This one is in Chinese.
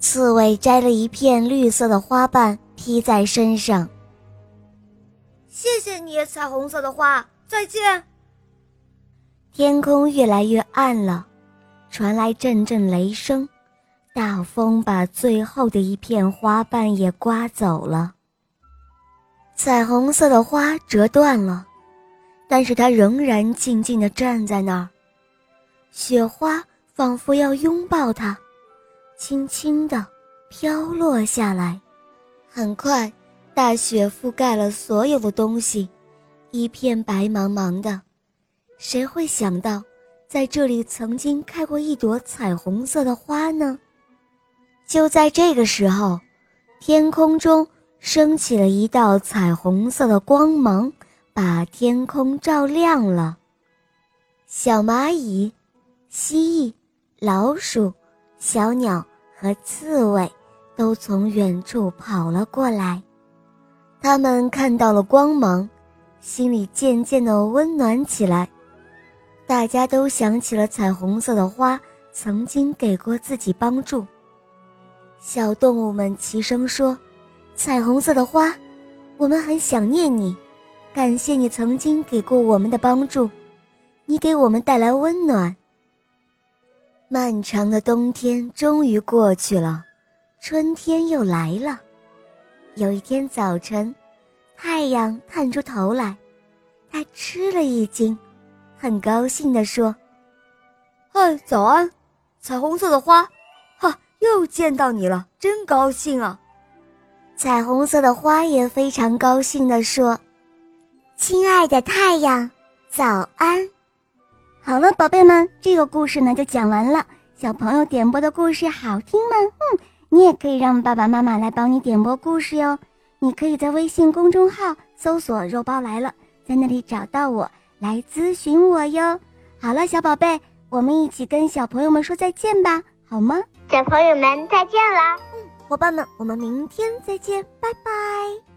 刺猬摘了一片绿色的花瓣披在身上。谢谢你，彩虹色的花，再见。天空越来越暗了，传来阵阵雷声，大风把最后的一片花瓣也刮走了。彩虹色的花折断了，但是它仍然静静地站在那儿。雪花仿佛要拥抱它，轻轻地飘落下来。很快，大雪覆盖了所有的东西，一片白茫茫的。谁会想到，在这里曾经开过一朵彩虹色的花呢？就在这个时候，天空中升起了一道彩虹色的光芒，把天空照亮了。小蚂蚁、蜥蜴、老鼠、小鸟和刺猬都从远处跑了过来，他们看到了光芒，心里渐渐地温暖起来。大家都想起了彩虹色的花曾经给过自己帮助。小动物们齐声说：“彩虹色的花，我们很想念你，感谢你曾经给过我们的帮助，你给我们带来温暖。”漫长的冬天终于过去了，春天又来了。有一天早晨，太阳探出头来，他吃了一惊。很高兴地说：“嗨，早安，彩虹色的花，哈，又见到你了，真高兴啊！”彩虹色的花也非常高兴地说：“亲爱的太阳，早安。”好了，宝贝们，这个故事呢就讲完了。小朋友点播的故事好听吗？嗯，你也可以让爸爸妈妈来帮你点播故事哟。你可以在微信公众号搜索“肉包来了”，在那里找到我。来咨询我哟！好了，小宝贝，我们一起跟小朋友们说再见吧，好吗？小朋友们再见啦！嗯，伙伴们，我们明天再见，拜拜。